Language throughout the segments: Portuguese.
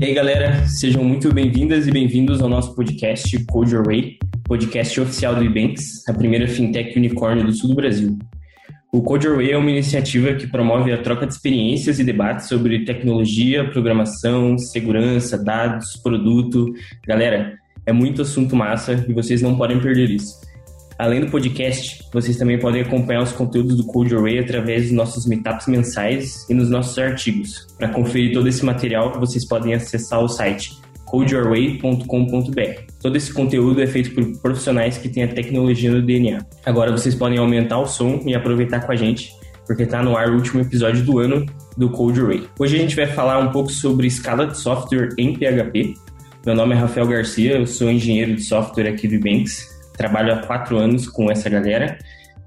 E aí, galera, sejam muito bem-vindas e bem-vindos ao nosso podcast Code Your Way, podcast oficial do Ebanks, a primeira fintech unicórnio do sul do Brasil. O Code Your Way é uma iniciativa que promove a troca de experiências e debates sobre tecnologia, programação, segurança, dados, produto. Galera, é muito assunto massa e vocês não podem perder isso. Além do podcast, vocês também podem acompanhar os conteúdos do Code Way através dos nossos meetups mensais e nos nossos artigos. Para conferir todo esse material, vocês podem acessar o site codeyourway.com.br. Todo esse conteúdo é feito por profissionais que têm a tecnologia no DNA. Agora vocês podem aumentar o som e aproveitar com a gente, porque está no ar o último episódio do ano do Code Way. Hoje a gente vai falar um pouco sobre escala de software em PHP. Meu nome é Rafael Garcia, eu sou engenheiro de software aqui do Banks trabalho há quatro anos com essa galera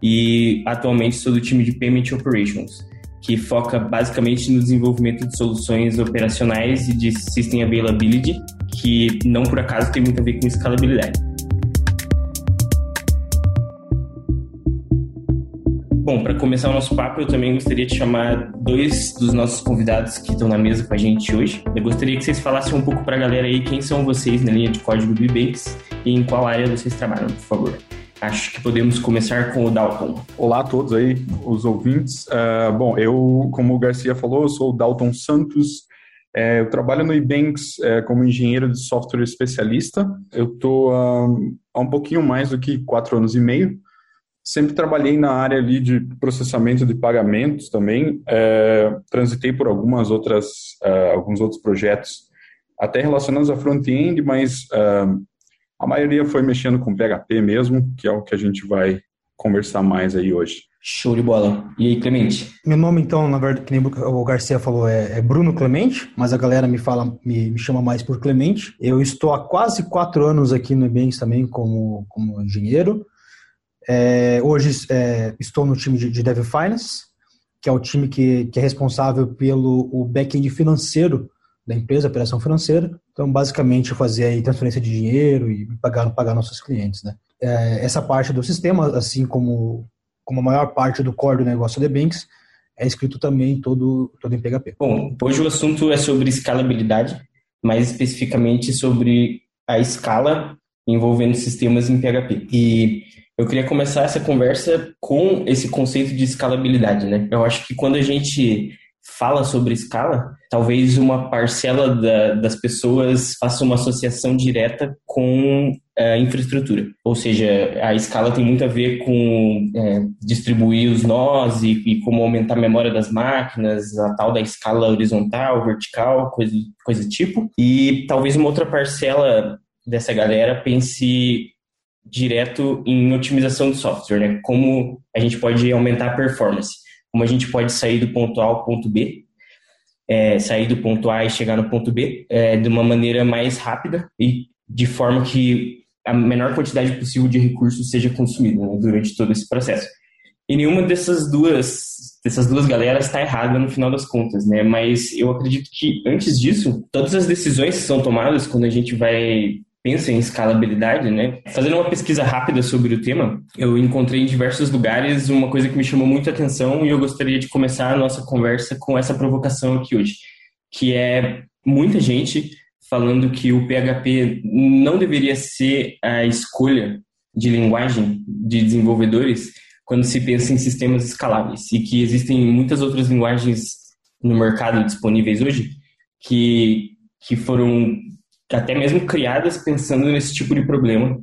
e atualmente sou do time de Payment Operations, que foca basicamente no desenvolvimento de soluções operacionais e de System Availability, que não por acaso tem muito a ver com escalabilidade. Bom, para começar o nosso papo, eu também gostaria de chamar dois dos nossos convidados que estão na mesa com a gente hoje. Eu gostaria que vocês falassem um pouco para a galera aí quem são vocês na linha de código do Ebanks e em qual área vocês trabalham, por favor. Acho que podemos começar com o Dalton. Olá a todos aí, os ouvintes. Uh, bom, eu, como o Garcia falou, eu sou o Dalton Santos. É, eu trabalho no Ebanks é, como engenheiro de software especialista. Eu estou há um pouquinho mais do que quatro anos e meio. Sempre trabalhei na área ali de processamento de pagamentos também. É, transitei por algumas outras, uh, alguns outros projetos, até relacionados a front-end, mas uh, a maioria foi mexendo com PHP mesmo, que é o que a gente vai conversar mais aí hoje. Show de bola. E aí, Clemente? Meu nome, então, na verdade, que nem o Garcia falou, é, é Bruno Clemente, mas a galera me fala, me, me, chama mais por Clemente. Eu estou há quase quatro anos aqui no Ebanks também como, como engenheiro. É, hoje é, estou no time de, de Dev Finance, que é o time que, que é responsável pelo o back-end financeiro da empresa, operação financeira. Então, basicamente, fazer aí transferência de dinheiro e pagar, pagar nossos clientes. Né? É, essa parte do sistema, assim como, como a maior parte do core do negócio da Banks, é escrito também todo, todo em PHP. Bom, hoje o assunto é sobre escalabilidade, mais especificamente sobre a escala envolvendo sistemas em PHP. E eu queria começar essa conversa com esse conceito de escalabilidade, né? Eu acho que quando a gente fala sobre escala, talvez uma parcela da, das pessoas faça uma associação direta com a é, infraestrutura. Ou seja, a escala tem muito a ver com é, distribuir os nós e, e, como aumentar a memória das máquinas, a tal da escala horizontal, vertical, coisa, coisa tipo. E talvez uma outra parcela dessa galera pense direto em otimização do software, né? Como a gente pode aumentar a performance, como a gente pode sair do ponto A ao ponto B, é, sair do ponto A e chegar no ponto B é, de uma maneira mais rápida e de forma que a menor quantidade possível de recursos seja consumida né, durante todo esse processo. E nenhuma dessas duas dessas duas galeras está errada no final das contas, né? Mas eu acredito que antes disso, todas as decisões que são tomadas quando a gente vai pensa em escalabilidade, né? Fazendo uma pesquisa rápida sobre o tema, eu encontrei em diversos lugares uma coisa que me chamou muito atenção e eu gostaria de começar a nossa conversa com essa provocação aqui hoje, que é muita gente falando que o PHP não deveria ser a escolha de linguagem de desenvolvedores quando se pensa em sistemas escaláveis e que existem muitas outras linguagens no mercado disponíveis hoje que, que foram até mesmo criadas pensando nesse tipo de problema.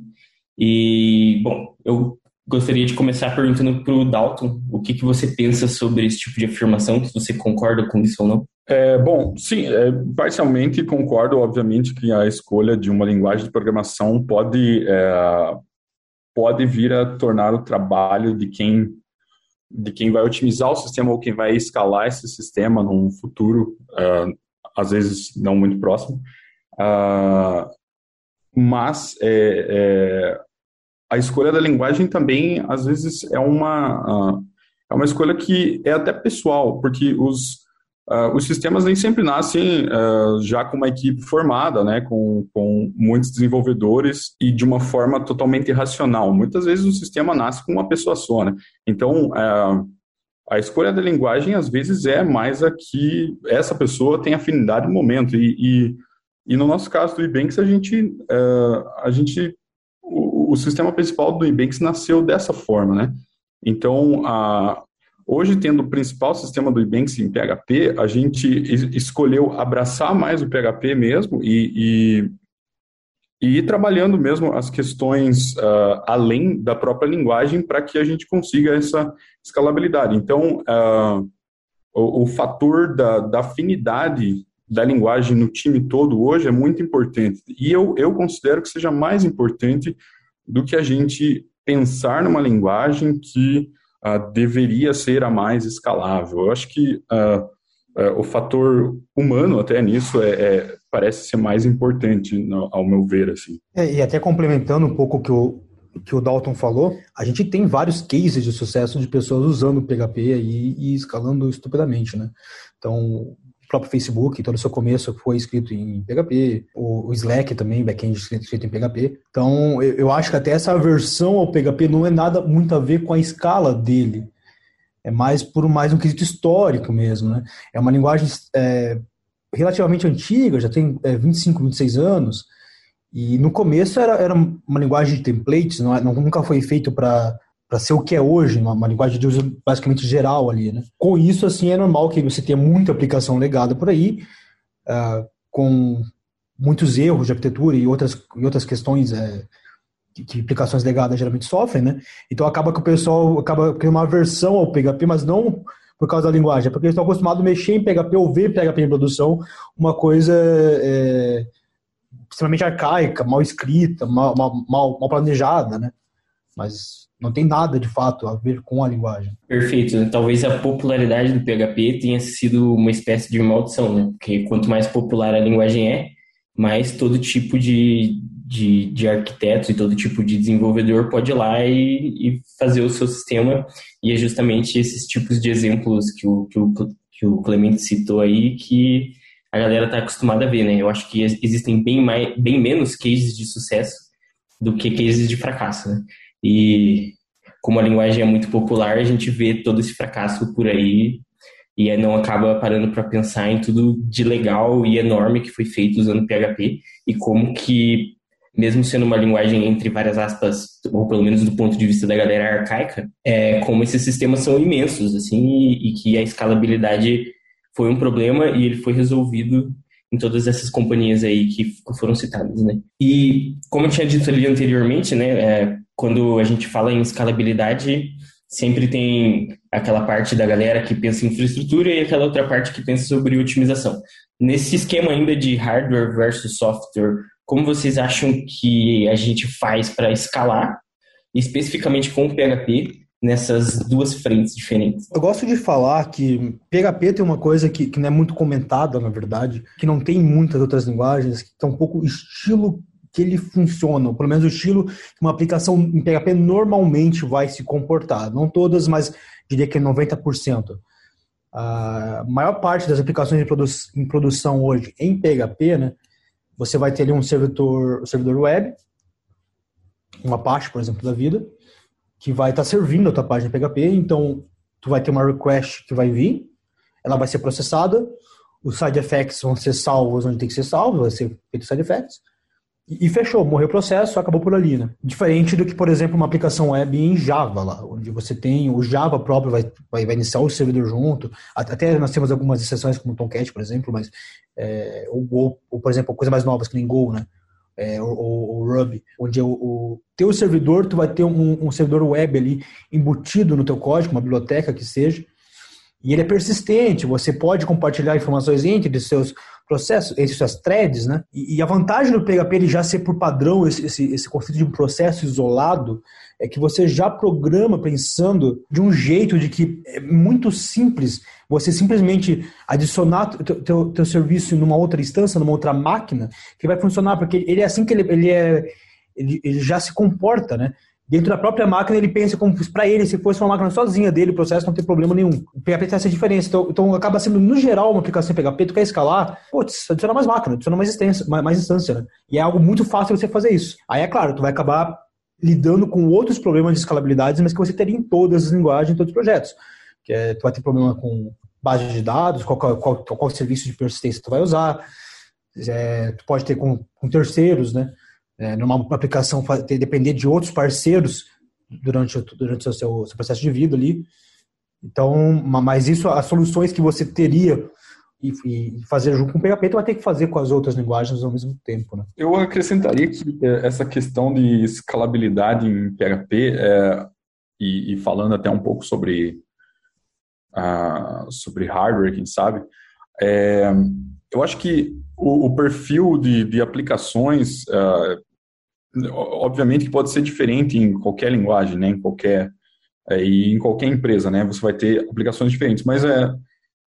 E, bom, eu gostaria de começar perguntando para o Dalton o que, que você pensa sobre esse tipo de afirmação, se você concorda com isso ou não. É, bom, sim, é, parcialmente concordo, obviamente, que a escolha de uma linguagem de programação pode, é, pode vir a tornar o trabalho de quem, de quem vai otimizar o sistema ou quem vai escalar esse sistema num futuro, é, às vezes não muito próximo, Uh, mas é, é, a escolha da linguagem também, às vezes, é uma, uh, é uma escolha que é até pessoal, porque os, uh, os sistemas nem sempre nascem já com uma equipe formada, né, com, com muitos desenvolvedores e de uma forma totalmente racional. Muitas vezes o sistema nasce com uma pessoa só. Né? Então, a escolha da linguagem, às vezes, é mais a que essa pessoa tem afinidade no momento. e, e E no nosso caso do Ebanks, a gente, uh, a gente o, o, sistema principal do Ebanks nasceu dessa forma, né? Então, a, hoje, tendo o principal sistema do Ebanks em PHP, a gente escolheu abraçar mais o PHP mesmo e, e, e ir trabalhando mesmo as questões uh, além da própria linguagem para que a gente consiga essa escalabilidade. Então, uh, o, o, fator da, da afinidade da linguagem no time todo hoje é muito importante. E eu, eu considero que seja mais importante do que a gente pensar numa linguagem que uh, deveria ser a mais escalável. Eu acho que uh, uh, o fator humano até nisso é, é, parece ser mais importante, no, ao meu ver. assim. É, e até complementando um pouco o que o, que o Dalton falou, a gente tem vários cases de sucesso de pessoas usando o PHP e, e escalando estupidamente, né? Então, próprio Facebook, todo o seu começo foi escrito em PHP, o, Slack também, backend escrito em PHP. Então, eu, eu acho que até essa versão ao PHP não é nada muito a ver com a escala dele. É mais por mais um quesito histórico mesmo, né? É uma linguagem é, relativamente antiga, já tem é, 25, 26 anos, e no começo era, era uma linguagem de templates, não, é, não nunca foi feito para para ser o que é hoje, uma, uma, linguagem de uso basicamente geral ali, né? Com isso, assim, é normal que você tenha muita aplicação legada por aí, uh, com muitos erros de arquitetura e outras, e outras questões é, que, que, aplicações legadas geralmente sofrem, né? Então acaba que o pessoal acaba criando uma versão ao PHP, mas não por causa da linguagem, é porque eles estão acostumados a mexer em PHP ou ver PHP em produção, uma coisa é, extremamente arcaica, mal escrita, mal, mal, mal, mal planejada, né? Mas não tem nada de fato a ver com a linguagem. Perfeito. Talvez a popularidade do PHP tenha sido uma espécie de maldição, né? Porque quanto mais popular a linguagem é, mais todo tipo de, de, de arquitetos e todo tipo de desenvolvedor pode ir lá e, e, fazer o seu sistema. E é justamente esses tipos de exemplos que o, que o, que o Clemente citou aí que a galera está acostumada a ver, né? Eu acho que existem bem, mais, bem menos cases de sucesso do que cases de fracasso, né? E como a linguagem é muito popular, a gente vê todo esse fracasso por aí e não acaba parando para pensar em tudo de legal e enorme que foi feito usando PHP e como que mesmo sendo uma linguagem entre várias aspas, ou pelo menos do ponto de vista da galera arcaica, é como esses sistemas são imensos assim e, e que a escalabilidade foi um problema e ele foi resolvido em todas essas companhias aí que foram citadas, né? E como eu tinha dito ali anteriormente, né, é, quando a gente fala em escalabilidade, sempre tem aquela parte da galera que pensa em infraestrutura e aquela outra parte que pensa sobre otimização. Nesse esquema ainda de hardware versus software, como vocês acham que a gente faz para escalar, especificamente com o PHP, nessas duas frentes diferentes? Eu gosto de falar que PHP tem uma coisa que, que não é muito comentada, na verdade, que não tem muitas outras linguagens, que é um pouco estilo que ele funciona, ou pelo menos o estilo que uma aplicação em PHP normalmente vai se comportar. Não todas, mas diria que 90%. A maior parte das aplicações em, produ em produção hoje em PHP, né, você vai ter ali um servidor, um servidor web, uma Apache, por exemplo, da vida, que vai estar servindo a tua página PHP. Então, tu vai ter uma request que vai vir, ela vai ser processada, os side effects vão ser salvos onde tem que ser salvo, vai ser feito side effects e fechou, morreu o processo, acabou por ali, né? Diferente do que, por exemplo, uma aplicação web em Java lá, onde você tem o Java próprio vai, vai, vai iniciar o servidor junto. Até nós temos algumas exceções como Tomcat, por exemplo, mas é, ou, ou, por exemplo, coisas mais novas que nem Go, né? É, ou, ou, Ruby, onde o, o teu servidor, tu vai ter um, um servidor web ali embutido no teu código, uma biblioteca que seja, e ele é persistente, você pode compartilhar informações entre seus processos, entre suas threads, né? E, e, a vantagem do PHP ele já ser por padrão esse, esse, esse conceito de um processo isolado é que você já programa pensando de um jeito de que é muito simples você simplesmente adicionar teu, teu, teu serviço numa outra instância, numa outra máquina, que vai funcionar, porque ele é assim que ele, ele é ele, ele já se comporta, né? Dentro da própria máquina ele pensa como para ele, se fosse uma máquina sozinha dele, o processo não tem problema nenhum. O PHP tem essa diferença. Então, então acaba sendo, no geral, uma aplicação em PHP, tu quer escalar, putz, adiciona mais máquina, adiciona mais instância, mais, mais instância, né? E é algo muito fácil você fazer isso. Aí é claro, tu vai acabar lidando com outros problemas de escalabilidade, mas que você teria em todas as linguagens, em todos os projetos. Que é, tu vai ter problema com base de dados, qual, qual, qual, qual serviço de persistência tu vai usar, é, tu pode ter com, com terceiros, né? É, numa aplicação depender de outros parceiros durante, durante o seu, seu processo de vida ali. Então, mas isso, as soluções que você teria e, e, fazer junto com o PHP, tu vai ter que fazer com as outras linguagens ao mesmo tempo, né? Eu acrescentaria que é, essa questão de escalabilidade em PHP, é, e, e, falando até um pouco sobre, uh, sobre hardware, quem sabe, é, eu acho que o, o perfil de, de aplicações, uh, obviamente que pode ser diferente em qualquer linguagem, né, em qualquer é, e em qualquer empresa, né, você vai ter aplicações diferentes, mas é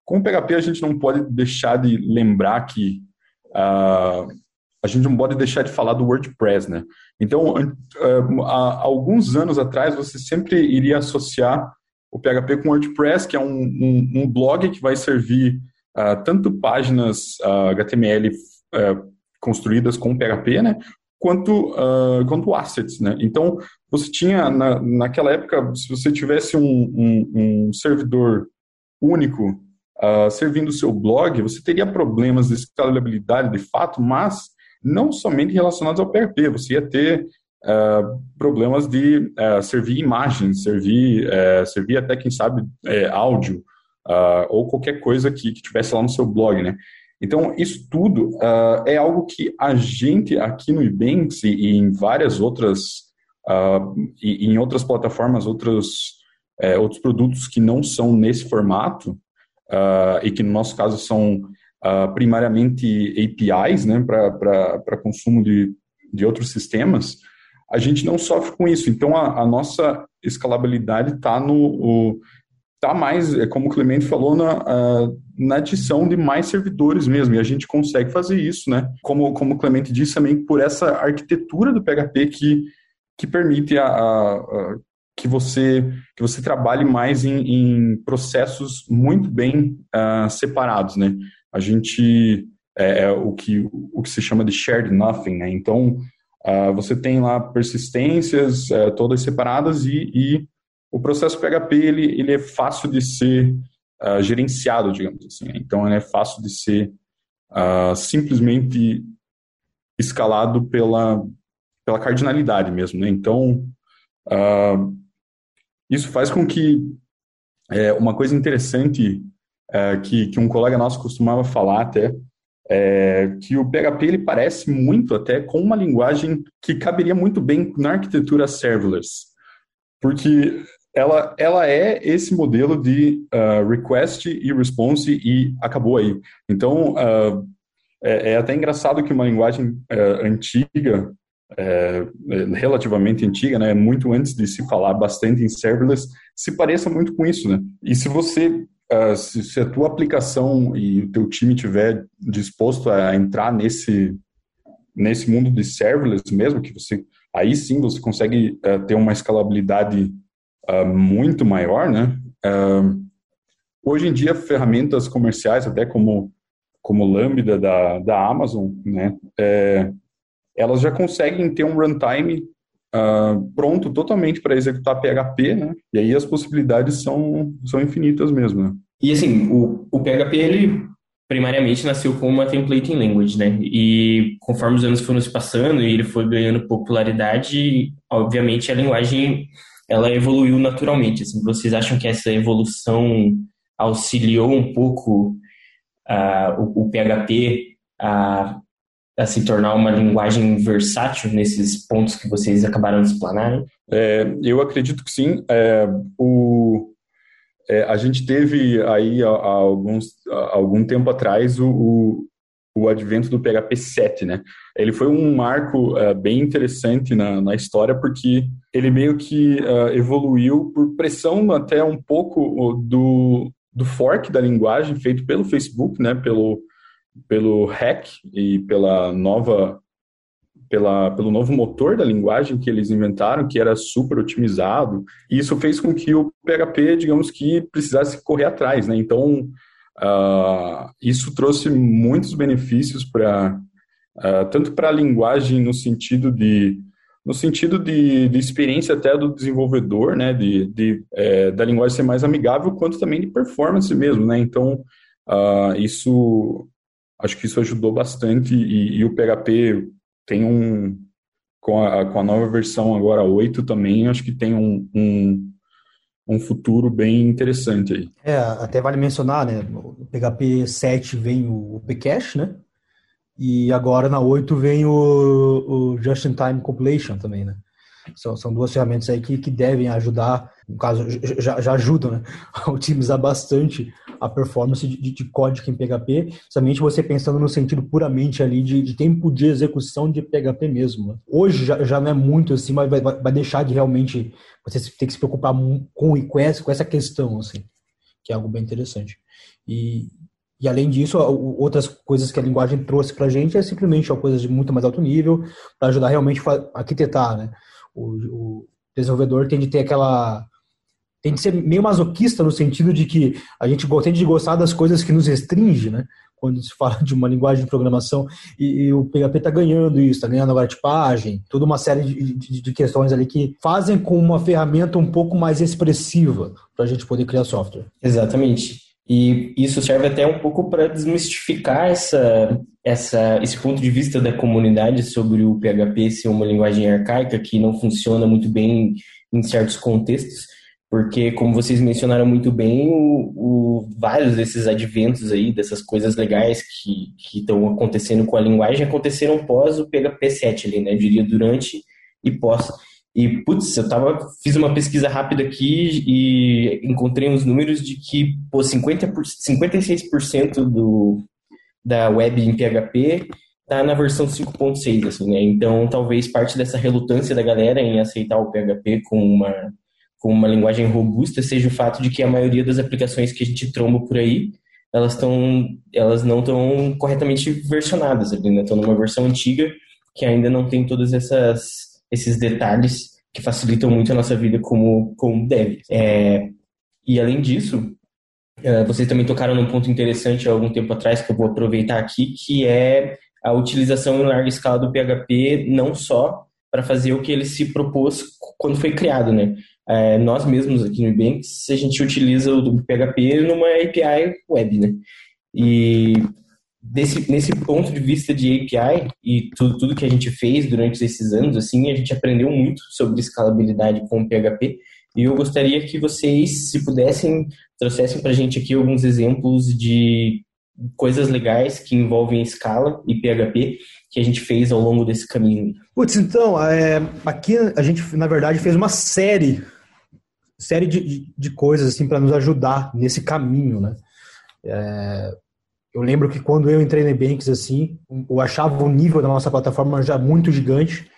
com o PHP a gente não pode deixar de lembrar que uh, a gente não pode deixar de falar do WordPress, né? Então, uh, há alguns anos atrás você sempre iria associar o PHP com o WordPress, que é um, um, um blog que vai servir uh, tanto páginas HTML uh, construídas com PHP, né, quanto, quanto assets, né. Então, você tinha, na, naquela época, se você tivesse um, um, um servidor único servindo o seu blog, você teria problemas de escalabilidade de fato, mas não somente relacionados ao PHP, você ia ter Uh, problemas de uh, servir imagens, servir, uh, servir até, quem sabe, áudio, uh, ou qualquer coisa que, que tivesse lá no seu blog, né? Então, isso tudo uh, é algo que a gente aqui no Ebanks e, em várias outras, uh, e, em outras plataformas, outros, é, outros produtos que não são nesse formato, uh, e que no nosso caso são primariamente APIs, né, para consumo de, de outros sistemas, a gente não sofre com isso. Então, a, a nossa escalabilidade está no, o, está mais, é como o Clemente falou, na, na adição de mais servidores mesmo, e a gente consegue fazer isso, né? Como, como o Clemente disse também, por essa arquitetura do PHP que, que permite a, a, a que você que você trabalhe mais em, em processos muito bem uh, separados, né? A gente é, é, o que o que se chama de shared nothing, né? Então uh, você tem lá persistências uh, todas separadas e, e o processo PHP ele, ele é fácil de ser uh, gerenciado, digamos assim. Né? Então, ele é fácil de ser uh, simplesmente escalado pela, pela cardinalidade mesmo. Né? Então, uh, isso faz com que é, uma coisa interessante é, que, que um colega nosso costumava falar até é que o PHP ele parece muito até com uma linguagem que caberia muito bem na arquitetura serverless, porque ela, ela é esse modelo de uh, request e response e acabou aí. Então, uh, é, é, até engraçado que uma linguagem uh, antiga, é, relativamente antiga, né, muito antes de se falar bastante em serverless, se pareça muito com isso, né? E se você, se, se, a tua aplicação e o teu time tiver disposto a entrar nesse nesse mundo de serverless mesmo, que você aí sim você consegue ter uma escalabilidade uh, muito maior, né? Uh, hoje em dia, ferramentas comerciais, até como como Lambda da, da Amazon, né? É, elas já conseguem ter um runtime uh, pronto totalmente para executar PHP, né? E aí as possibilidades são, são infinitas mesmo, né? E assim, o, o PHP, ele primariamente nasceu como uma templating language, né? E conforme os anos foram se passando e ele foi ganhando popularidade, obviamente a linguagem ela evoluiu naturalmente. Assim, vocês acham que essa evolução auxiliou um pouco uh, o, o, PHP a, a, se tornar uma linguagem versátil nesses pontos que vocês acabaram de explanar? É, eu acredito que sim. É, o, é, a gente teve aí há, há alguns, há algum tempo atrás o, o advento do PHP 7, né? Ele foi um marco uh, bem interessante na, na história porque ele meio que uh, evoluiu por pressão até um pouco do, do fork da linguagem feito pelo Facebook, né? Pelo, pelo hack e pela nova pela, pelo novo motor da linguagem que eles inventaram, que era super otimizado, e isso fez com que o PHP, digamos que, precisasse correr atrás, né? Então, Uh, isso trouxe muitos benefícios para uh, tanto para a linguagem no sentido de no sentido de, de experiência até do desenvolvedor, né, de, de é, da linguagem ser mais amigável, quanto também de performance mesmo, né. Então uh, isso acho que isso ajudou bastante e, e o PHP tem um com a, com a nova versão agora 8 também, acho que tem um, um, um futuro bem interessante aí. É, até vale mencionar, né, no PHP 7 vem o Pcache, né, e agora na 8 vem o, o Just-in-Time Compilation também, né. São, são duas ferramentas aí que, que devem ajudar, no caso, já, já ajudam, né, a otimizar bastante a performance de, de, código em PHP, somente você pensando no sentido puramente ali de, de tempo de execução de PHP mesmo. Né? Hoje já, já não é muito assim, mas vai, vai deixar de realmente você ter que se preocupar com, com, com essa questão, assim, que é algo bem interessante. E, e além disso, outras coisas que a linguagem trouxe para a gente é simplesmente uma coisa de muito mais alto nível, para ajudar realmente a arquitetar, né? O, o desenvolvedor tem de ter aquela tem de ser meio masoquista no sentido de que a gente tem de gostar das coisas que nos restringe, né? Quando se fala de uma linguagem de programação e, e o PHP está ganhando isso, está ganhando agora tipagem, toda uma série de, de, de, questões ali que fazem com uma ferramenta um pouco mais expressiva para a gente poder criar software. Exatamente. E isso serve até um pouco para desmistificar essa, essa, esse ponto de vista da comunidade sobre o PHP ser uma linguagem arcaica que não funciona muito bem em certos contextos porque, como vocês mencionaram muito bem, o, o, vários desses adventos aí, dessas coisas legais que estão acontecendo com a linguagem, aconteceram pós o PHP 7 ali, né? Eu diria durante e pós. E, putz, eu tava, fiz uma pesquisa rápida aqui e encontrei uns números de que, pô, 50 56% do, da web em PHP tá na versão 5.6, assim, né? Então, talvez parte dessa relutância da galera em aceitar o PHP com uma com uma linguagem robusta seja o fato de que a maioria das aplicações que a gente tromba por aí, elas estão elas não estão corretamente versionadas, né? estão numa versão antiga que ainda não tem todos essas, esses detalhes que facilitam muito a nossa vida como, como dev. É, e além disso, é, vocês também tocaram num ponto interessante há algum tempo atrás que eu vou aproveitar aqui, que é a utilização em larga escala do PHP, não só para fazer o que ele se propôs quando foi criado, né? É, nós mesmos aqui no Ebanks, a gente utiliza o PHP numa API web, né? E desse, nesse ponto de vista de API e tudo, tudo que a gente fez durante esses anos, assim, a gente aprendeu muito sobre escalabilidade com o PHP e eu gostaria que vocês, se pudessem, trouxessem para a gente aqui alguns exemplos de coisas legais que envolvem escala e PHP que a gente fez ao longo desse caminho. Putz, então, é, aqui a gente, na verdade, fez uma série série de, de coisas assim para nos ajudar nesse caminho, né? É, eu lembro que quando eu entrei na Banks assim, eu achava o nível da nossa plataforma já muito gigante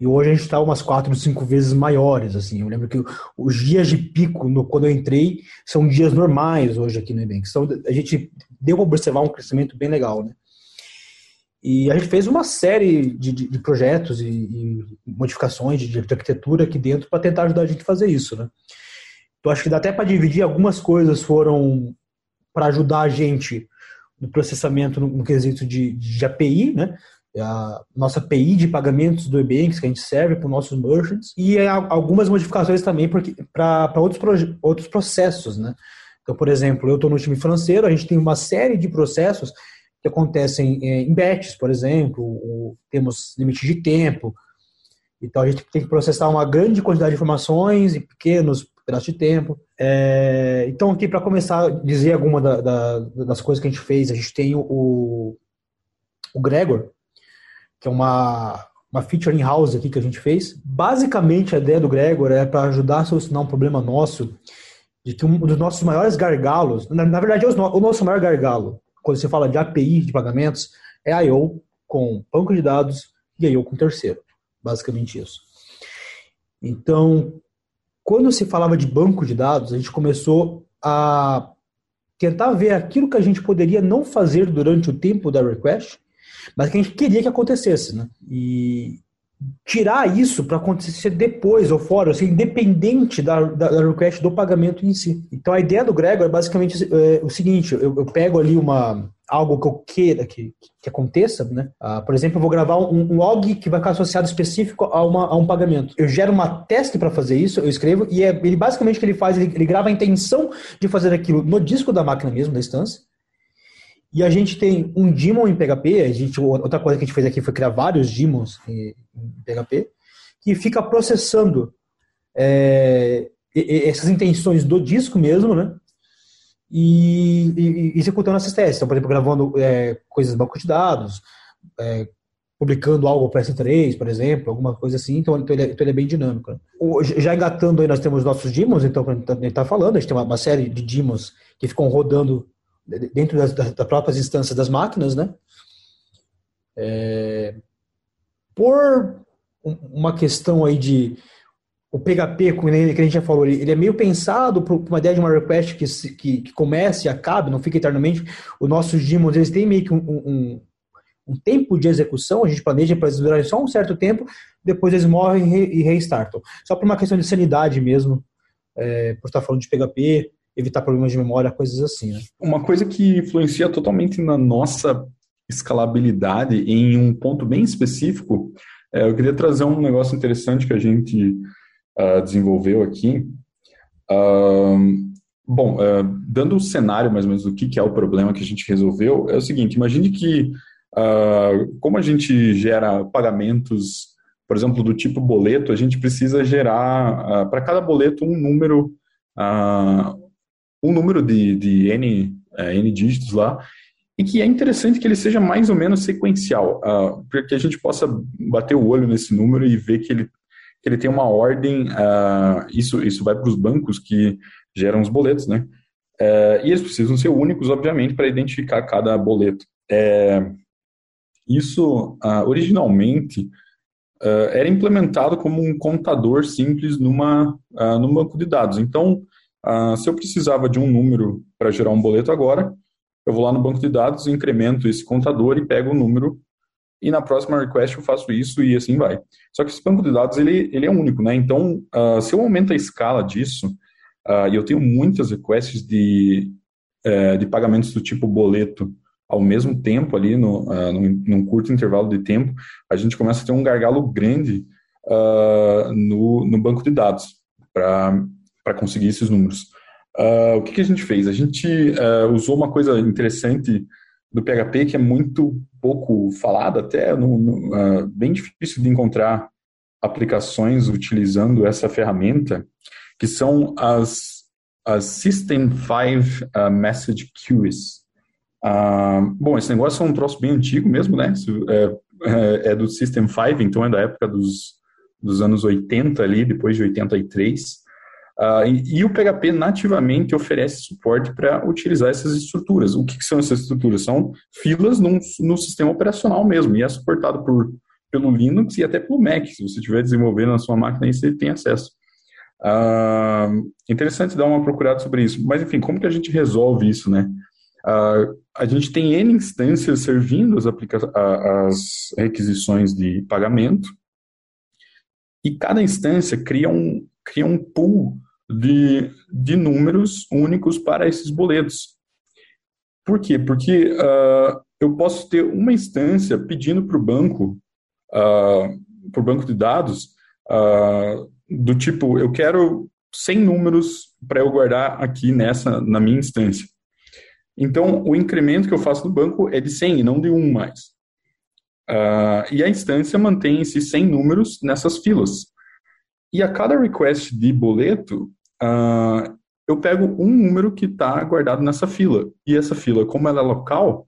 e hoje a gente está umas quatro, cinco vezes maiores assim. Eu lembro que os dias de pico no, quando eu entrei são dias normais hoje aqui no Ebanks. Então a gente deu para observar um crescimento bem legal, né? E a gente fez uma série de, de, de projetos e, e, modificações de, de arquitetura aqui dentro para tentar ajudar a gente a fazer isso, né? Então acho que dá até para dividir. Algumas coisas foram para ajudar a gente no processamento no, no quesito de, de, API, né? A nossa API de pagamentos do eBanks que a gente serve para os nossos merchants e algumas modificações também para outros, outros processos, né? Então, por exemplo, eu estou no time financeiro, a gente tem uma série de processos que acontecem é, em batches, por exemplo, temos limite de tempo, então a gente tem que processar uma grande quantidade de informações em pequenos pedaço de tempo. É, então, aqui, para começar dizer alguma da, da, das coisas que a gente fez, a gente tem o, o Gregor, que é uma, uma feature in-house aqui que a gente fez. Basicamente, a ideia do Gregor é para ajudar a solucionar um problema nosso, de que um dos nossos maiores gargalos, na, na verdade, é o nosso maior gargalo, quando se fala de API de pagamentos, é a I.O. com banco de dados e a I.O. com terceiro. Basicamente isso. Então, quando se falava de banco de dados, a gente começou a tentar ver aquilo que a gente poderia não fazer durante o tempo da request, mas que a gente queria que acontecesse, né? E tirar isso para acontecer depois ou fora, assim, independente da, da, da, request do pagamento em si. Então a ideia do Gregor é basicamente é, o seguinte: eu, eu, pego ali uma algo que eu queira que, que aconteça, né? Ah, por exemplo, eu vou gravar um, um, log que vai ficar associado específico a, uma, a um pagamento. Eu gero uma teste para fazer isso, eu escrevo e é, ele basicamente o que ele faz, ele, ele grava a intenção de fazer aquilo no disco da máquina mesmo, da instância E a gente tem um daemon em PHP, a gente, outra coisa que a gente fez aqui foi criar vários daemons em, PHP, que fica processando é, essas intenções do disco mesmo, né? E, e, executando essas testes. Então, por exemplo, gravando é, coisas no banco de dados, é, publicando algo para S3, por exemplo, alguma coisa assim, então, então, ele, é, então ele é bem dinâmico. Né? Já engatando aí, nós temos nossos daemons, então, a gente está falando, a gente tem uma, uma, série de daemons que ficam rodando dentro das, das, próprias instâncias das máquinas, né? É, por uma questão aí de o PHP, que a gente já falou, ele é meio pensado para uma ideia de uma request que, que, que comece e acabe, não fica eternamente. Os nossos daemons, eles têm meio que um, um um tempo de execução, a gente planeja para eles durarem só um certo tempo, depois eles morrem e restartam. Só por uma questão de sanidade mesmo, é, por estar falando de PHP, evitar problemas de memória, coisas assim. Né? Uma coisa que influencia totalmente na nossa escalabilidade em um ponto bem específico, é, eu queria trazer um negócio interessante que a gente uh, desenvolveu aqui. Uh, bom, uh, dando o um cenário mais ou menos do que, que é o problema que a gente resolveu, é o seguinte, imagine que Uh, como a gente gera pagamentos, por exemplo, do tipo boleto, a gente precisa gerar uh, para cada boleto um número, uh, um número de, de n, eh, n dígitos lá, e que é interessante que ele seja mais ou menos sequencial, para que a gente possa bater o olho nesse número e ver que ele, que ele tem uma ordem. isso, isso vai para os bancos que geram os boletos, né? Eh, e eles precisam ser únicos, obviamente, para identificar cada boleto. É, isso, uh, originalmente, uh, era implementado como um contador simples numa, uh, num banco de dados. Então, se eu precisava de um número para gerar um boleto agora, eu vou lá no banco de dados, incremento esse contador e pego o número e na próxima request eu faço isso e assim vai. Só que esse banco de dados ele, ele é único, né? Então, uh, se eu aumento a escala disso uh, e eu tenho muitas requests de, uh, de pagamentos do tipo boleto ao mesmo tempo ali, no, uh, num, num, curto intervalo de tempo, a gente começa a ter um gargalo grande no, no banco de dados para conseguir esses números. O que, que, a gente fez? A gente usou uma coisa interessante do PHP que é muito pouco falada, até no, no, bem difícil de encontrar aplicações utilizando essa ferramenta, que são as, as System 5 Message Queues. Ah, bom, esse negócio é um troço bem antigo mesmo, né? É, é, é, do System 5, então é da época dos, dos anos 80 ali, depois de 83. Ah, e, e, o PHP nativamente oferece suporte para utilizar essas estruturas. O que, que, são essas estruturas? São filas num, no sistema operacional mesmo, e é suportado por, pelo Linux e até pelo Mac. Se você estiver desenvolvendo na sua máquina, aí você tem acesso. Ah, interessante dar uma procurada sobre isso. Mas, enfim, como que a gente resolve isso, né? Uh, a gente tem N instâncias servindo as, as requisições de pagamento e cada instância cria um, cria um pool de, de números únicos para esses boletos. Por quê? Porque uh, eu posso ter uma instância pedindo para o banco, uh, para o banco de dados, uh, do tipo, eu quero 100 números para eu guardar aqui nessa, na minha instância. Então, o incremento que eu faço no banco é de 100 e não de 1 mais. Uh, e a instância mantém esses 100 números nessas filas. E a cada request de boleto, uh, eu pego um número que está guardado nessa fila. E essa fila, como ela é local,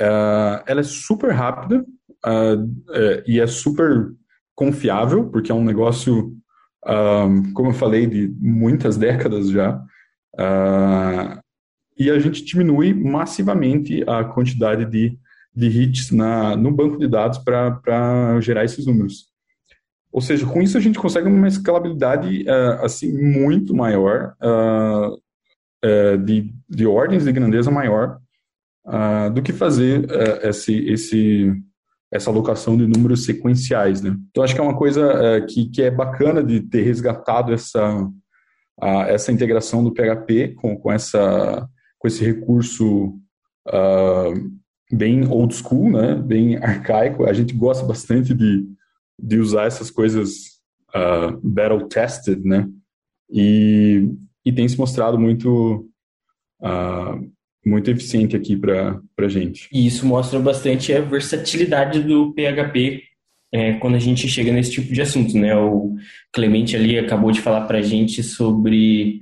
uh, ela é super rápida é, e é super confiável, porque é um negócio, como eu falei, de muitas décadas já. Uh, e a gente diminui massivamente a quantidade de, de hits na, no banco de dados para gerar esses números. Ou seja, com isso a gente consegue uma escalabilidade uh, assim muito maior, uh, uh, de, de ordens de grandeza maior, do que fazer esse, esse, essa alocação de números sequenciais. Né? Então, acho que é uma coisa que, que é bacana de ter resgatado essa, essa integração do PHP com, com essa com esse recurso bem old school, né, bem arcaico. A gente gosta bastante de, de usar essas coisas uh, battle tested, né, e, e tem se mostrado muito uh, muito eficiente aqui para a gente. E isso mostra bastante a versatilidade do PHP é, quando a gente chega nesse tipo de assunto, né? O Clemente ali acabou de falar para a gente sobre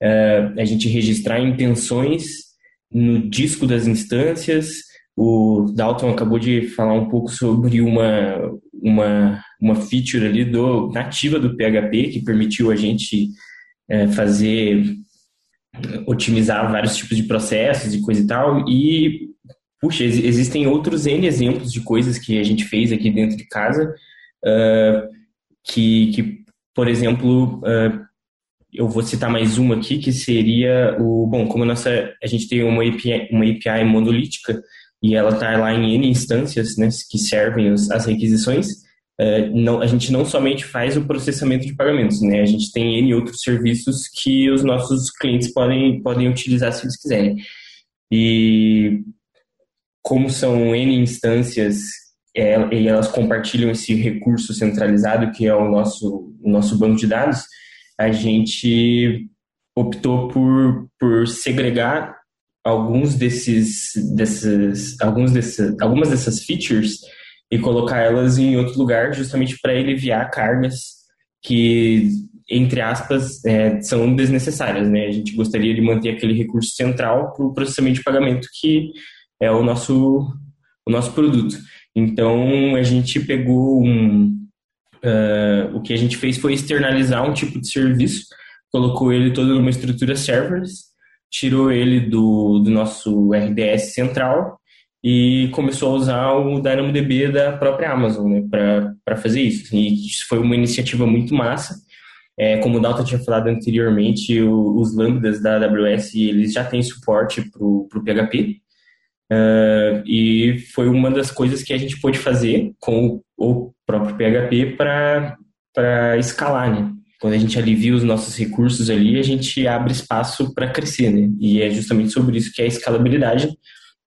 é, a gente registrar intenções no disco das instâncias. O Dalton acabou de falar um pouco sobre uma, uma, uma feature ali do, nativa do PHP que permitiu a gente é, fazer otimizar vários tipos de processos e coisa e tal. E, puxa, existem outros N exemplos de coisas que a gente fez aqui dentro de casa, uh, que, que, por exemplo, uh, eu vou citar mais uma aqui, que seria o, bom, como a nossa, a gente tem uma API, uma API monolítica, e ela está lá em N instâncias, né, que servem as requisições, é, não, a gente não somente faz o processamento de pagamentos, né? A gente tem N outros serviços que os nossos clientes podem, podem utilizar se eles quiserem. E como são N instâncias é, e elas compartilham esse recurso centralizado que é o nosso, o nosso banco de dados, a gente optou por, por segregar alguns desses, desses, alguns desses, algumas dessas features e colocar elas em outro lugar, justamente para aliviar cargas que, entre aspas, é, são desnecessárias. Né? A gente gostaria de manter aquele recurso central para o processamento de pagamento, que é o nosso, o nosso produto. Então, a gente pegou um. Uh, o que a gente fez foi externalizar um tipo de serviço, colocou ele todo numa estrutura serverless, tirou ele do, do nosso RDS central e começou a usar o DynamoDB da própria Amazon né, para fazer isso. E isso foi uma iniciativa muito massa. É, como o Dalton tinha falado anteriormente, o, os lambdas da AWS eles já têm suporte para o PHP. Uh, e foi uma das coisas que a gente pôde fazer com o, o próprio PHP para escalar. Né? Quando a gente alivia os nossos recursos ali, a gente abre espaço para crescer. Né? E é justamente sobre isso que é a escalabilidade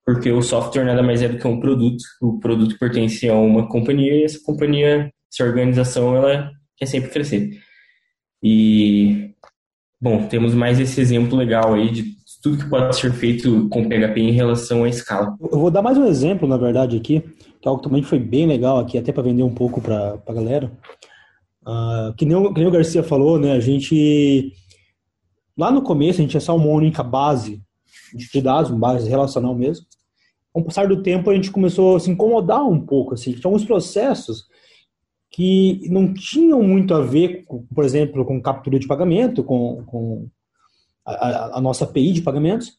porque o software nada mais é do que um produto. O produto pertence a uma companhia e essa companhia, essa organização, ela quer sempre crescer. E, bom, temos mais esse exemplo legal aí de tudo que pode ser feito com PHP em relação à escala. Eu vou dar mais um exemplo, na verdade, aqui, que é algo também foi bem legal aqui, até para vender um pouco para a galera. Uh, que, nem o, que nem o Garcia falou, né? A gente. Lá no começo, a gente tinha só uma única base de dados, uma base relacional mesmo com o passar do tempo, a gente começou a se incomodar um pouco. Assim. Tinha alguns processos que não tinham muito a ver, com, por exemplo, com captura de pagamento, com, com a, a, nossa API de pagamentos,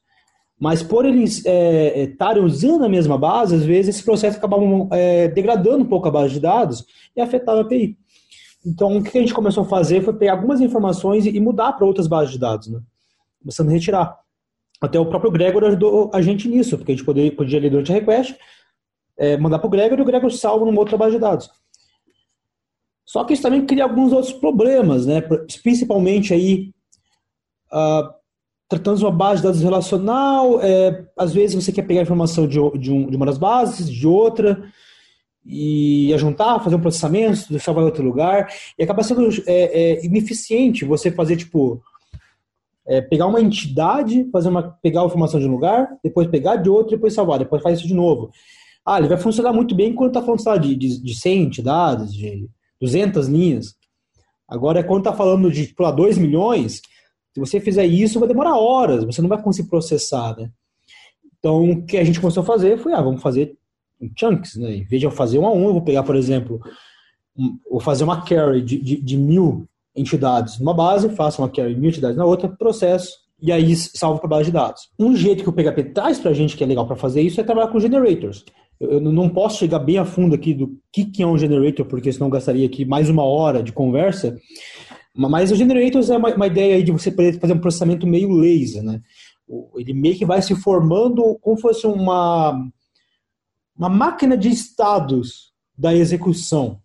mas por eles é, estarem é, usando a mesma base, às vezes esse processo acabava é, degradando um pouco a base de dados e afetava a API. Então, o que a gente começou a fazer foi pegar algumas informações e mudar para outras bases de dados, né? começando a retirar. Até o próprio Gregor ajudou a gente nisso, porque a gente podia, podia ler durante a request, é, mandar para o Gregor e o Gregor salva numa outra base de dados. Só que isso também cria alguns outros problemas, né? principalmente aí, uh, tratando de uma base de dados relacional, é, às vezes você quer pegar informação de, de, um, de uma das bases, de outra, e juntar, fazer um processamento, salvar em outro lugar, e acaba sendo é, é, ineficiente você fazer, tipo, é, pegar uma entidade, fazer uma, pegar a informação de um lugar, depois pegar de outro, depois salvar, depois faz isso de novo. Ah, ele vai funcionar muito bem quando está falando sabe, de, de, de 100 entidades, de 200 linhas. Agora, quando está falando de tipo, 2 milhões, se você fizer isso, vai demorar horas, você não vai conseguir processar, né? Então, o que a gente começou a fazer foi, ah, vamos fazer em chunks, né? Em vez de eu fazer um a um, eu vou pegar, por exemplo, um, vou fazer uma carry de, de, de mil entidades numa base, faço uma query mil entidades na outra, processo, e aí salvo para a base de dados. Um jeito que o PHP traz para a gente que é legal para fazer isso é trabalhar com generators. Eu, não posso chegar bem a fundo aqui do que, que é um generator, porque senão gastaria aqui mais uma hora de conversa. Mas o generators é uma, uma ideia de você poder fazer um processamento meio laser, né? Ele meio que vai se formando como fosse uma, uma máquina de estados da execução.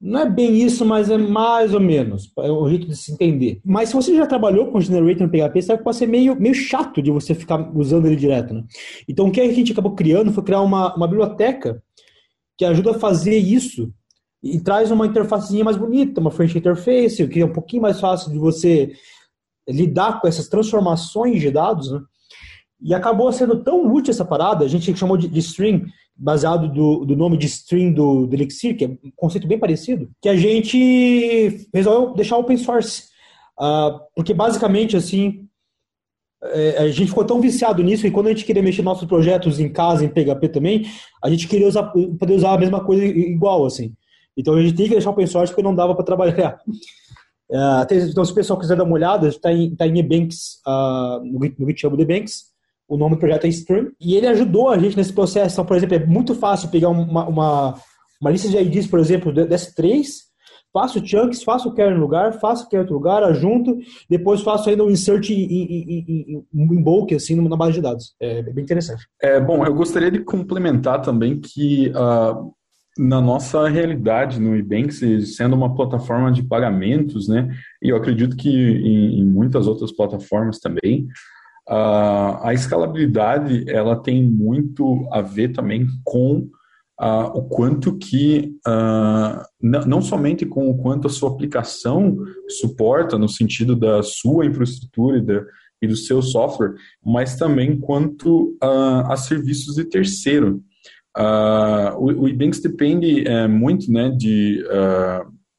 Não é bem isso, mas é mais ou menos. É o jeito de se entender. Mas se você já trabalhou com Generator no PHP, sabe que pode ser meio, meio chato de você ficar usando ele direto. Né? Então, o que a gente acabou criando foi criar uma, uma biblioteca que ajuda a fazer isso e traz uma interfacezinha mais bonita, uma French Interface, que é um pouquinho mais fácil de você lidar com essas transformações de dados, né? E acabou sendo tão útil essa parada, a gente chamou de, de stream, baseado do, do nome de stream do, do Elixir, que é um conceito bem parecido, que a gente resolveu deixar open source. Uh, porque basicamente, assim, é, a gente ficou tão viciado nisso que quando a gente queria mexer nossos projetos em casa, em PHP também, a gente queria usar, poder usar a mesma coisa igual, assim. Então a gente tem que deixar open source porque não dava para trabalhar. Uh, então, se o pessoal quiser dar uma olhada, está em, tá em Ebanks, uh, no, no GitHub do Ebanks, o nome do projeto é Stream, e ele ajudou a gente nesse processo. Então, por exemplo, é muito fácil pegar uma, uma, uma lista de IDs, por exemplo, dessas três, faço chunks, faço o quer no lugar, faço o quer outro lugar, ajunto, depois faço ainda um insert em, em, em, em bulk, assim, na base de dados. É bem interessante. É, bom, eu gostaria de complementar também que uh, na nossa realidade no Ebanks, sendo uma plataforma de pagamentos, né, e eu acredito que em, em muitas outras plataformas também, uh, a escalabilidade ela tem muito a ver também com uh, o quanto que, uh, não somente com o quanto a sua aplicação suporta no sentido da sua infraestrutura e, da, e do seu software, mas também quanto a serviços de terceiro. O, o Ebanks depende é, muito né, de,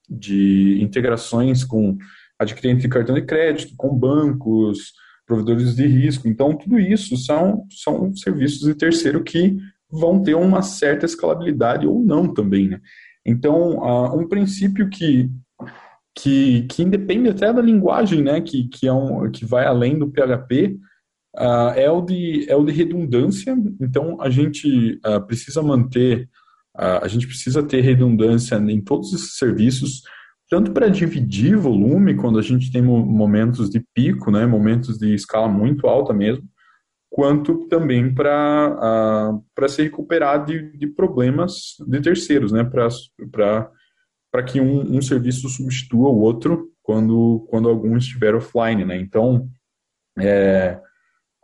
de integrações com adquirente de cartão de crédito, com bancos, provedores de risco. Então, tudo isso são, são serviços de terceiro que vão ter uma certa escalabilidade ou não também. Né? Então, uh, um princípio que, que, que independe até da linguagem, né, que, que, é um, que vai além do PHP, uh, é, o de, é o de redundância. Então, a gente uh, precisa manter, a gente precisa ter redundância em todos esses serviços, tanto para dividir volume, quando a gente tem momentos de pico, né, momentos de escala muito alta mesmo, quanto também para uh, se recuperar de, de problemas de terceiros, né, para que um, um serviço substitua o outro quando, quando algum estiver offline. Né? Então, é,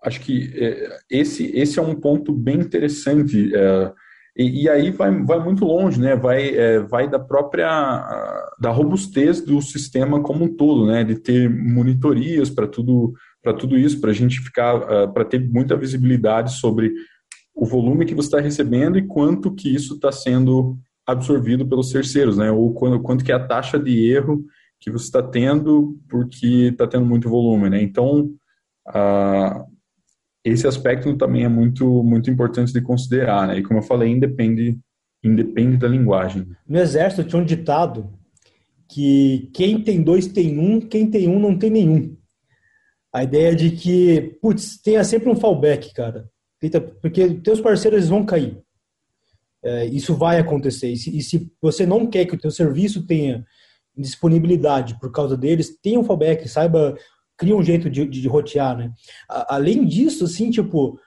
acho que é, esse, esse é um ponto bem interessante. É, e, e, aí vai, vai muito longe, né? Vai, é, vai da própria da robustez do sistema como um todo, né? De ter monitorias para tudo para tudo isso, para a gente ficar, uh, para ter muita visibilidade sobre o volume que você está recebendo e quanto que isso está sendo absorvido pelos terceiros, né? Ou quanto, quanto que é a taxa de erro que você está tendo porque está tendo muito volume, né? Então, uh, esse aspecto também é muito, muito importante de considerar, né? E como eu falei, independe, independe da linguagem. No exército tinha um ditado que quem tem dois tem um, quem tem um não tem nenhum. A ideia de que, putz, tenha sempre um fallback, cara. Porque teus parceiros vão cair. É, isso vai acontecer. E se, e se, você não quer que o teu serviço tenha disponibilidade por causa deles, tenha um fallback, saiba cria um jeito de, de, de rotear, né? Além disso, assim, tipo,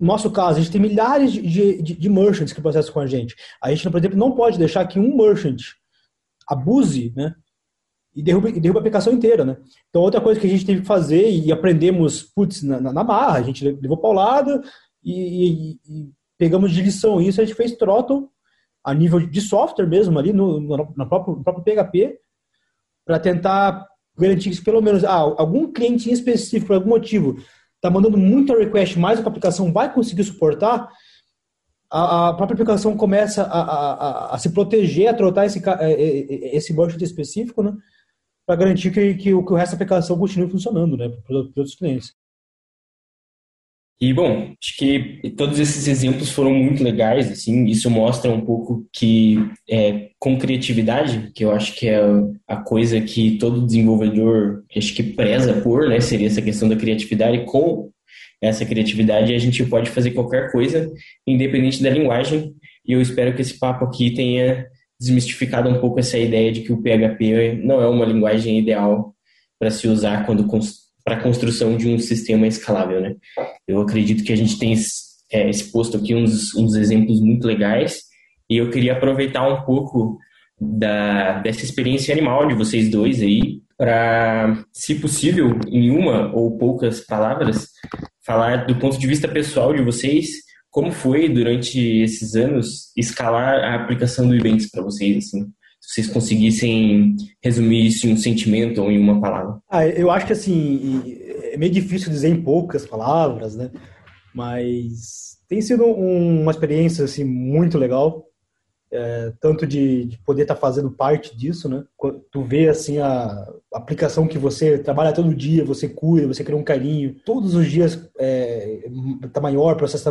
nosso caso, a gente tem milhares de, de, de, merchants que processam com a gente. A gente, por exemplo, não pode deixar que um merchant abuse, né? E derruba, derruba a aplicação inteira, né? Então, outra coisa que a gente teve que fazer e aprendemos, putz, na, na, barra, a gente levou paulada e, e, e pegamos de lição isso, a gente fez throttle a nível de software mesmo ali no, no, no próprio, no próprio PHP para tentar garantir que pelo menos ah, algum cliente em específico, por algum motivo, está mandando muita request mais do que a aplicação vai conseguir suportar, a, a própria aplicação começa a, a, a, se proteger, a trotar esse, é, é, é, esse budget específico, né? Para garantir que, que, que, o resto da aplicação continue funcionando, né? Para os outros clientes. E, bom, acho que todos esses exemplos foram muito legais, assim, isso mostra um pouco que, é, com criatividade, que eu acho que é a coisa que todo desenvolvedor, acho que preza por, né, seria essa questão da criatividade, com essa criatividade a gente pode fazer qualquer coisa, independente da linguagem, e eu espero que esse papo aqui tenha desmistificado um pouco essa ideia de que o PHP não é uma linguagem ideal para se usar quando para a construção de um sistema escalável, né? Eu acredito que a gente tem é, exposto aqui uns, uns exemplos muito legais e eu queria aproveitar um pouco da, dessa experiência animal de vocês dois aí para, se possível, em uma ou poucas palavras, falar do ponto de vista pessoal de vocês, como foi durante esses anos escalar a aplicação do Events para vocês, assim, vocês conseguissem resumir isso em um sentimento ou em uma palavra. Ah, eu acho que assim, é meio difícil dizer em poucas palavras, né? Mas tem sido um, uma experiência assim muito legal é, tanto de, de poder estar tá fazendo parte disso, né? Tu vê assim a aplicação que você trabalha todo dia, você cuida, você cria um carinho, todos os dias é, tá maior, processa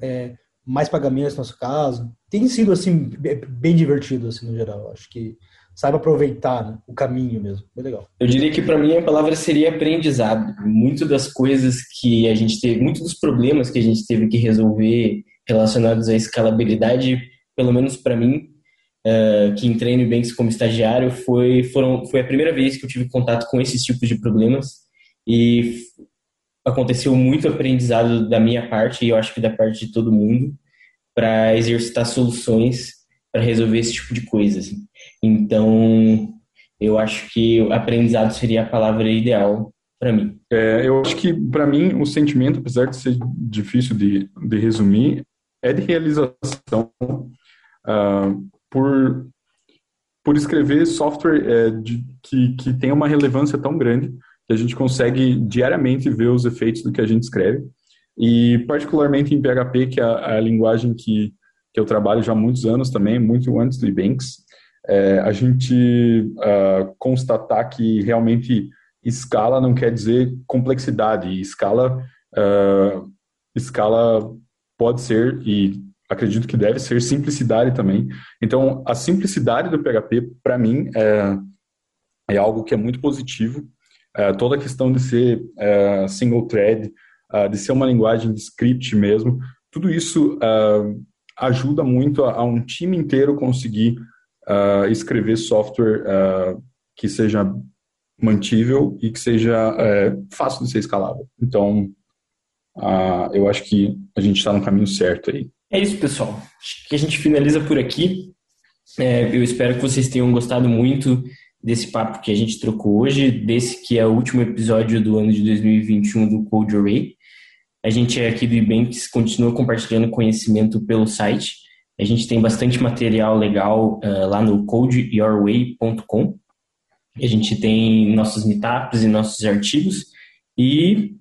é, mais pagamentos no nosso caso. Tem sido assim bem divertido assim no geral. Acho que saiba aproveitar né? o caminho mesmo. Bem legal. Eu diria que para mim a palavra seria aprendizado. Muito das coisas que a gente teve, muitos dos problemas que a gente teve que resolver relacionados à escalabilidade pelo menos para mim, uh, que entrei no Nubanks como estagiário, foi, foram, foi a primeira vez que eu tive contato com esses tipos de problemas e aconteceu muito aprendizado da minha parte e eu acho que da parte de todo mundo para exercitar soluções para resolver esse tipo de coisa. Assim. Então, eu acho que aprendizado seria a palavra ideal para mim. É, eu acho que, para mim, o sentimento, apesar de ser difícil de, de resumir, é de realização uh, por, por escrever software é, de, que, que tem uma relevância tão grande que a gente consegue diariamente ver os efeitos do que a gente escreve. E particularmente em PHP, que é a, linguagem que, que eu trabalho já há muitos anos também, muito antes do Ebanks, é, a gente uh, constatar que realmente escala não quer dizer complexidade, escala, uh, escala pode ser, e acredito que deve ser simplicidade também. Então, a simplicidade do PHP, para mim, é, é algo que é muito positivo. É, toda a questão de ser é, single thread, é, de ser uma linguagem de script mesmo, tudo isso ajuda muito a, um time inteiro conseguir escrever software que seja mantível e que seja fácil de ser escalável. Então, eu acho que a gente está no caminho certo aí. É isso, pessoal. Acho que a gente finaliza por aqui. Eu espero que vocês tenham gostado muito desse papo que a gente trocou hoje, desse que é o último episódio do ano de 2021 do Code Array. A gente é aqui do Ebanks, continua compartilhando conhecimento pelo site. A gente tem bastante material legal uh, lá no codeyourway.com. A gente tem nossos meetups e nossos artigos. E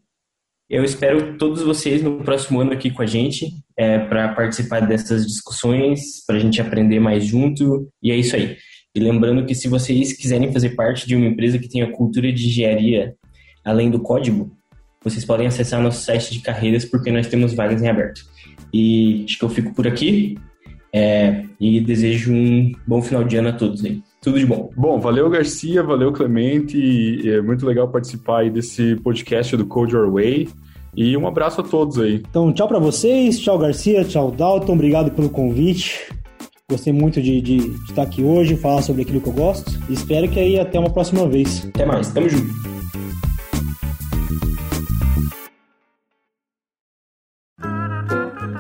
eu espero todos vocês no próximo ano aqui com a gente é, para participar dessas discussões, para a gente aprender mais junto. E é isso aí. E lembrando que se vocês quiserem fazer parte de uma empresa que tenha cultura de engenharia além do código, vocês podem acessar nosso site de carreiras porque nós temos vagas em aberto. E acho que eu fico por aqui é, e desejo um bom final de ano a todos aí. Tudo de bom. Bom, valeu Garcia, valeu Clemente, é muito legal participar aí desse podcast do Code Your Way. E um abraço a todos aí. Então, tchau para vocês, tchau Garcia, tchau Dalton, obrigado pelo convite. Gostei muito de, de, de, estar aqui hoje, falar sobre aquilo que eu gosto. Espero que aí até uma próxima vez. Até mais, tamo junto.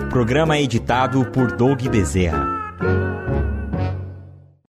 Programa editado por Doug Bezerra.